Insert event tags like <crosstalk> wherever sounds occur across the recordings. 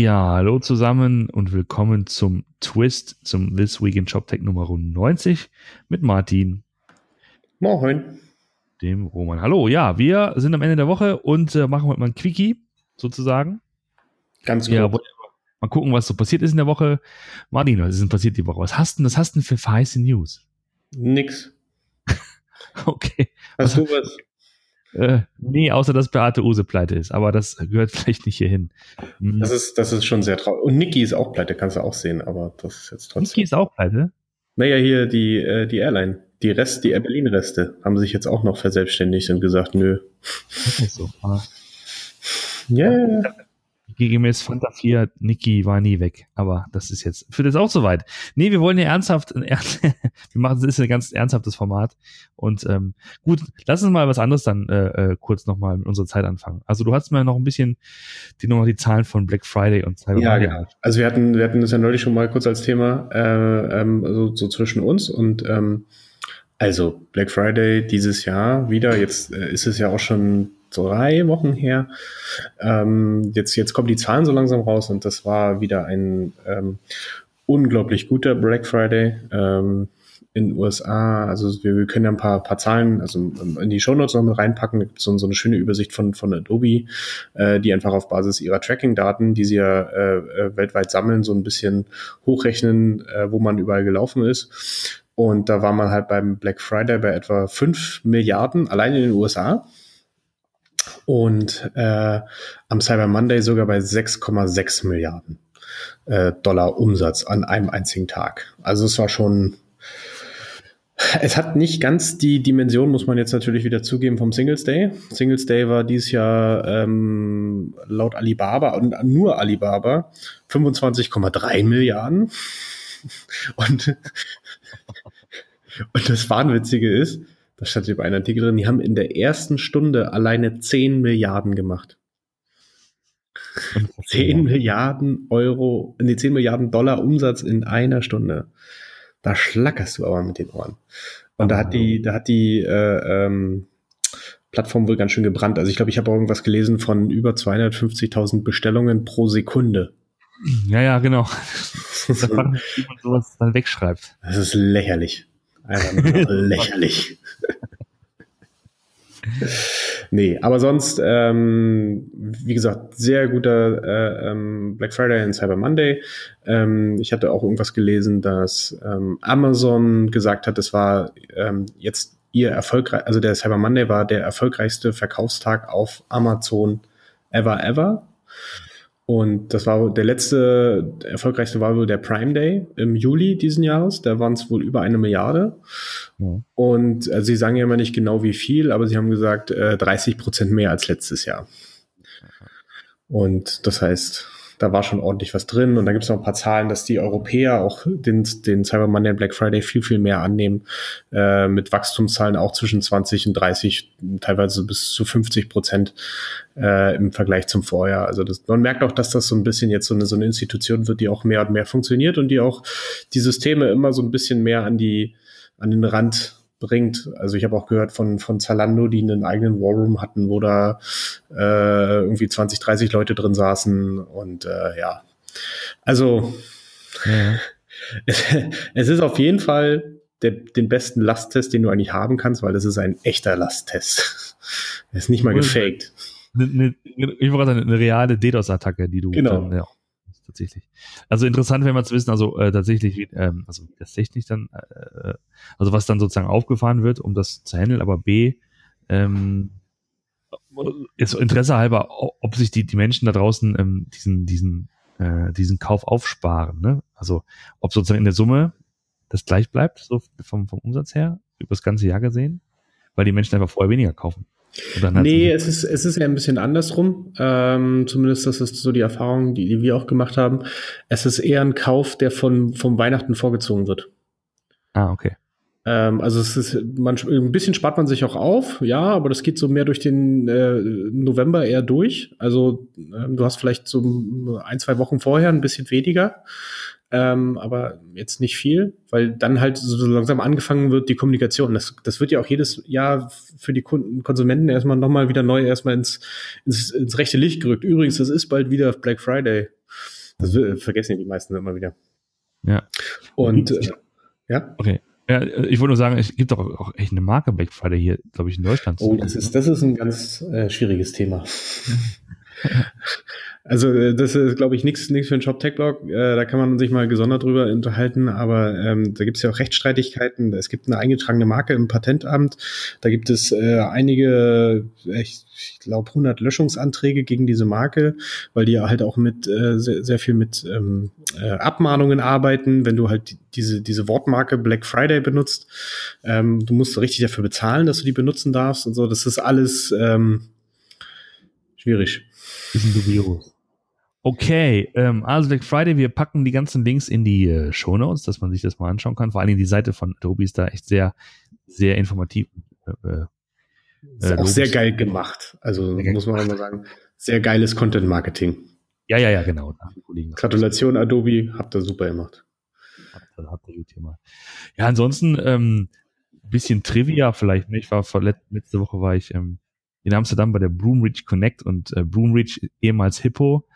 Ja, hallo zusammen und willkommen zum Twist, zum This Week in ShopTech Nummer 90 mit Martin. Moin. Dem Roman. Hallo, ja, wir sind am Ende der Woche und äh, machen heute mal ein Quickie sozusagen. Ganz gut. Ja, mal gucken, was so passiert ist in der Woche. Martin, was ist denn passiert die Woche? Was hast du, was hast du denn für heiße News? Nix. <laughs> okay. Hast was, du was? Äh, nee, außer dass Beate Use pleite ist, aber das gehört <laughs> vielleicht nicht hierhin. Hm. Das ist, das ist schon sehr traurig. Und Niki ist auch pleite, kannst du auch sehen, aber das ist jetzt trotzdem. Niki ist auch pleite? Naja, hier die, äh, die Airline. Die Rest, die Air Berlin-Reste haben sich jetzt auch noch verselbstständigt und gesagt, nö. Das ist so. Ja, yeah gemäß Fanta 4, Niki war nie weg. Aber das ist jetzt, führt jetzt auch so weit. Nee, wir wollen ja ernsthaft, <laughs> wir machen, das ist ein ganz ernsthaftes Format. Und ähm, gut, lass uns mal was anderes dann äh, äh, kurz nochmal mit unserer Zeit anfangen. Also du hast mir noch ein bisschen die noch die Zahlen von Black Friday und Cyber Ja, genau. Also wir hatten, wir hatten das ja neulich schon mal kurz als Thema, äh, ähm, so, so zwischen uns und ähm, also Black Friday dieses Jahr wieder. Jetzt äh, ist es ja auch schon drei Wochen her. Ähm, jetzt, jetzt kommen die Zahlen so langsam raus und das war wieder ein ähm, unglaublich guter Black Friday. Ähm, in den USA, also wir, wir können ja ein paar, paar Zahlen also in die Shownotes noch mit reinpacken. Da gibt so, so eine schöne Übersicht von, von Adobe, äh, die einfach auf Basis ihrer Tracking-Daten, die sie ja äh, äh, weltweit sammeln, so ein bisschen hochrechnen, äh, wo man überall gelaufen ist. Und da war man halt beim Black Friday bei etwa 5 Milliarden allein in den USA und äh, am Cyber Monday sogar bei 6,6 Milliarden äh, Dollar Umsatz an einem einzigen Tag. Also es war schon, es hat nicht ganz die Dimension, muss man jetzt natürlich wieder zugeben, vom Singles Day. Singles Day war dieses Jahr ähm, laut Alibaba und nur Alibaba 25,3 Milliarden. Und, <laughs> und das Wahnwitzige ist, da stand hier bei einem Artikel drin, die haben in der ersten Stunde alleine 10 Milliarden gemacht. 10 Milliarden Euro, nee, 10 Milliarden Dollar Umsatz in einer Stunde. Da schlackerst du aber mit den Ohren. Und da hat die, da hat die äh, ähm, Plattform wohl ganz schön gebrannt. Also ich glaube, ich habe irgendwas gelesen von über 250.000 Bestellungen pro Sekunde. Ja, ja, genau. da fragt man, wie man sowas dann wegschreibt. Das ist lächerlich. Einfach <laughs> lächerlich. Nee, aber sonst, ähm, wie gesagt, sehr guter äh, ähm, Black Friday und Cyber Monday. Ähm, ich hatte auch irgendwas gelesen, dass ähm, Amazon gesagt hat, es war ähm, jetzt ihr erfolgreich, also der Cyber Monday war der erfolgreichste Verkaufstag auf Amazon ever, ever. Und das war der letzte, der erfolgreichste war wohl der Prime Day im Juli diesen Jahres. Da waren es wohl über eine Milliarde. Ja. Und also sie sagen ja immer nicht genau wie viel, aber sie haben gesagt äh, 30 Prozent mehr als letztes Jahr. Und das heißt, da war schon ordentlich was drin. Und da gibt es noch ein paar Zahlen, dass die Europäer auch den, den Cyber Monday Black Friday viel, viel mehr annehmen, äh, mit Wachstumszahlen auch zwischen 20 und 30, teilweise bis zu 50 Prozent äh, im Vergleich zum Vorjahr. Also das, man merkt auch, dass das so ein bisschen jetzt so eine, so eine Institution wird, die auch mehr und mehr funktioniert und die auch die Systeme immer so ein bisschen mehr an die an den Rand bringt. Also ich habe auch gehört von, von Zalando, die einen eigenen Warroom hatten, wo da äh, irgendwie 20, 30 Leute drin saßen und äh, ja. Also ja. Es, <laughs> es ist auf jeden Fall der, den besten Lasttest, den du eigentlich haben kannst, weil das ist ein echter Lasttest. Er ist nicht mal gefaked. Eine, eine, ich wollte sagen, eine reale DDoS-Attacke, die du genau. dann, ja, tatsächlich. Also interessant wäre mal zu wissen, also äh, tatsächlich, wie, ähm, also Technik dann, äh, also was dann sozusagen aufgefahren wird, um das zu handeln, aber B, ähm, ist Interesse halber, ob sich die, die Menschen da draußen ähm, diesen, diesen, äh, diesen Kauf aufsparen. Ne? Also ob sozusagen in der Summe das gleich bleibt, so vom, vom Umsatz her, über das ganze Jahr gesehen, weil die Menschen einfach vorher weniger kaufen. Nee, es ist, es ist ja ein bisschen andersrum. Ähm, zumindest das ist so die Erfahrung, die, die wir auch gemacht haben. Es ist eher ein Kauf, der von, vom Weihnachten vorgezogen wird. Ah, okay. Ähm, also es ist, man, ein bisschen spart man sich auch auf, ja, aber das geht so mehr durch den äh, November eher durch. Also ähm, du hast vielleicht so ein, zwei Wochen vorher ein bisschen weniger ähm, aber jetzt nicht viel, weil dann halt so langsam angefangen wird, die Kommunikation. Das, das wird ja auch jedes Jahr für die Kunden, Konsumenten erstmal nochmal wieder neu erstmal ins, ins, ins rechte Licht gerückt. Übrigens, das ist bald wieder Black Friday. Das vergessen ja die meisten immer wieder. Ja. Und äh, ja. Okay. Ja, ich wollte nur sagen, es gibt doch auch echt eine Marke Black Friday hier, glaube ich, in Deutschland. Oh, das ist, das ist ein ganz äh, schwieriges Thema. <laughs> Also äh, das ist, glaube ich, nichts nichts für einen Shop-Tech-Blog. Äh, da kann man sich mal gesondert drüber unterhalten, aber ähm, da gibt es ja auch Rechtsstreitigkeiten. Es gibt eine eingetragene Marke im Patentamt. Da gibt es äh, einige, ich, ich glaube, 100 Löschungsanträge gegen diese Marke, weil die halt auch mit äh, sehr, sehr viel mit ähm, äh, Abmahnungen arbeiten, wenn du halt diese, diese Wortmarke Black Friday benutzt. Ähm, du musst richtig dafür bezahlen, dass du die benutzen darfst und so. Das ist alles ähm, schwierig. Bisschen dubios. Okay, ähm, also Black Friday, wir packen die ganzen Links in die äh, Show Notes, dass man sich das mal anschauen kann. Vor allen Dingen die Seite von Adobe ist da echt sehr, sehr informativ. Äh, äh ist auch sehr geil gemacht. Also muss man mal sagen, sehr geiles Content Marketing. Ja, ja, ja, genau. Gratulation Adobe, habt ihr super gemacht. Habt, ihr gut gemacht. Ja, ansonsten ähm, bisschen Trivia vielleicht. Ne? Ich war vor, letzte Woche war ich ähm, in Amsterdam bei der Broomreach Connect und äh, Broomreach ehemals Hippo,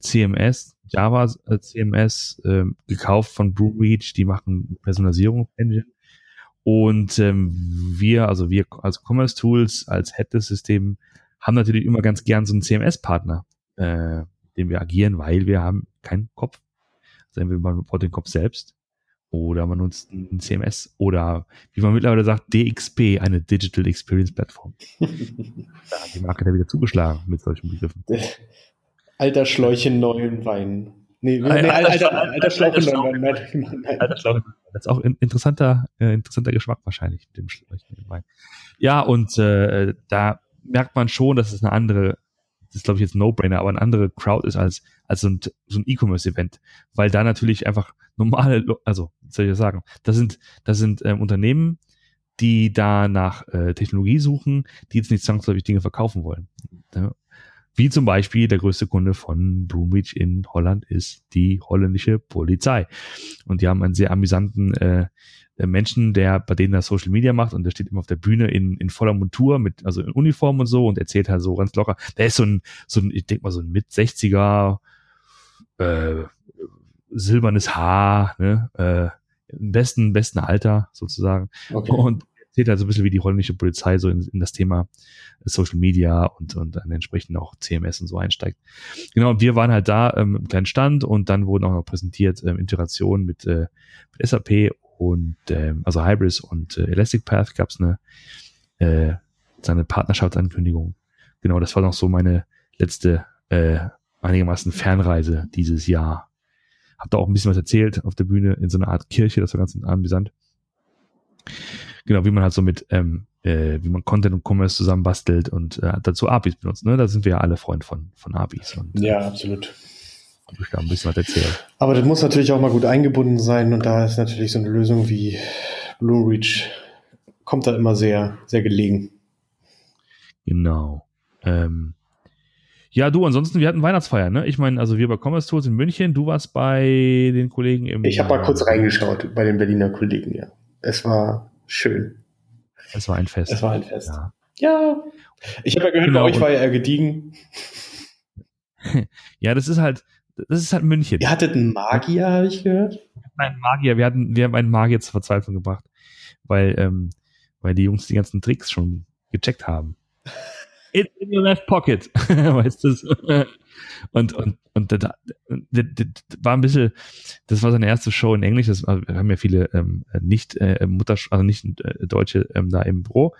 CMS, Java CMS, äh, gekauft von Broomreach, die machen Personalisierungsengine. Und ähm, wir, also wir als Commerce Tools, als Headless-System, haben natürlich immer ganz gern so einen CMS-Partner, äh, den wir agieren, weil wir haben keinen Kopf. Also entweder man baut den Kopf selbst oder man nutzt ein CMS oder wie man mittlerweile sagt, DXP, eine Digital Experience Plattform. <laughs> da hat die Marke da wieder zugeschlagen mit solchen Begriffen. Alter Schläuche neuen Wein. Nee, nee, alter, alter, alter, alter Schlauche neuen Wein. Alter. Das ist auch ein interessanter, äh, interessanter Geschmack wahrscheinlich mit dem Schläuche neuen Wein. Ja, und äh, da merkt man schon, dass es eine andere das ist glaube ich jetzt No-Brainer, aber eine andere Crowd ist als, als so ein, so ein E-Commerce-Event, weil da natürlich einfach normale, also, soll ich das sagen, das sind, das sind ähm, Unternehmen, die da nach äh, Technologie suchen, die jetzt nicht zwangsläufig Dinge verkaufen wollen. Ja. Wie zum Beispiel der größte Kunde von Broomwich in Holland ist die holländische Polizei. Und die haben einen sehr amüsanten äh, Menschen, der bei denen das Social Media macht und der steht immer auf der Bühne in, in voller Montur mit, also in Uniform und so und erzählt halt so ganz locker. Der ist so ein, so ein, ich denke mal, so ein mit 60er, äh, silbernes Haar, ne, äh, im besten, besten Alter sozusagen. Okay. Und erzählt halt so ein bisschen, wie die holländische Polizei so in, in das Thema Social Media und, und dann entsprechend auch CMS und so einsteigt. Genau, und wir waren halt da ähm, im kleinen Stand und dann wurden auch noch präsentiert ähm, Integrationen mit, äh, mit SAP und ähm, also Hybris und äh, Elastic Path gab es eine äh, seine Partnerschaftsankündigung. Genau, das war noch so meine letzte äh, einigermaßen Fernreise dieses Jahr. Hab da auch ein bisschen was erzählt auf der Bühne in so einer Art Kirche, das war ganz amüsant. Genau, wie man halt so mit, ähm, äh, wie man Content und Commerce zusammen bastelt und äh, dazu APIs benutzt. Ne? Da sind wir ja alle Freund von, von APIs. Und, ja, absolut habe ich da ein bisschen was erzählt. Aber das muss natürlich auch mal gut eingebunden sein und da ist natürlich so eine Lösung wie Blue Reach kommt da immer sehr, sehr gelegen. Genau. Ähm, ja, du, ansonsten, wir hatten Weihnachtsfeier, ne? Ich meine, also wir bei Commerce Tools in München, du warst bei den Kollegen im. Ich habe mal kurz reingeschaut bei den Berliner Kollegen, ja. Es war schön. Es war ein Fest. Es war ein Fest. Ja. ja. Ich habe ja gehört, genau. bei euch war ja eher gediegen. <laughs> ja, das ist halt, das ist halt München. Ihr hattet einen Magier, habe ich gehört. Nein, Magier. Wir hatten, wir haben einen Magier zur Verzweiflung gebracht, weil, ähm, weil die Jungs die ganzen Tricks schon gecheckt haben. <laughs> It's in your left pocket, <laughs> weißt du? Und, und, und das, das, das war ein bisschen, das war seine erste Show in Englisch. Das, also wir haben ja viele ähm, nicht äh, Mutter, also nicht äh, Deutsche ähm, da im Büro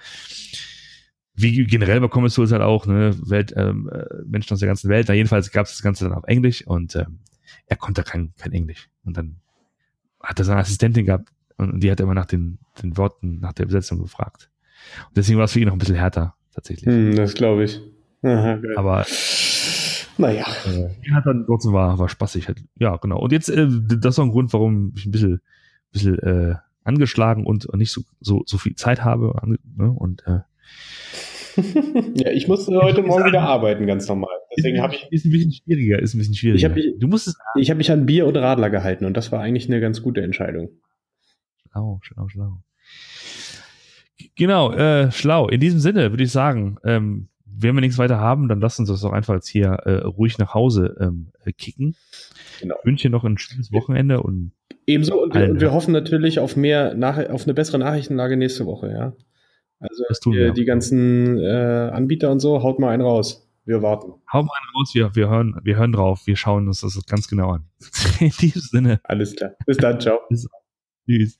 wie generell bei Commerce Tools halt auch, ne, Welt, ähm, äh, Menschen aus der ganzen Welt. Na, jedenfalls gab es das Ganze dann auf Englisch und ähm, er konnte kein, kein Englisch. Und dann hat er seine Assistentin gehabt und die hat immer nach den, den Worten, nach der Übersetzung gefragt. Und deswegen war es für ihn noch ein bisschen härter, tatsächlich. Hm, das glaube ich. Aha, Aber naja. Äh, hat dann trotzdem war, war spaßig. Halt. Ja, genau. Und jetzt, äh, das ist auch ein Grund, warum ich ein bisschen, bisschen äh, angeschlagen und, und nicht so, so, so viel Zeit habe. Ne? Und äh, <laughs> ja, ich musste heute Morgen wieder arbeiten, ganz normal. Deswegen habe ich. Ist ein bisschen schwieriger, ist ein bisschen schwieriger. Ich habe mich, du musstest, ich habe mich an Bier und Radler gehalten und das war eigentlich eine ganz gute Entscheidung. Schlau, schlau, schlau. Genau, äh, schlau. In diesem Sinne würde ich sagen, ähm, wenn wir nichts weiter haben, dann lass uns das doch einfach jetzt hier äh, ruhig nach Hause ähm, äh, kicken. Genau. Ich wünsche dir noch ein schönes Wochenende und ebenso und wir, und wir, hoffen natürlich auf mehr nach, auf eine bessere Nachrichtenlage nächste Woche, ja. Also die, die ganzen äh, Anbieter und so, haut mal einen raus. Wir warten. Hau mal einen raus, wir, wir, hören, wir hören drauf, wir schauen uns das ganz genau an. <laughs> In diesem Sinne. Alles klar. Bis dann, ciao. Bis, tschüss.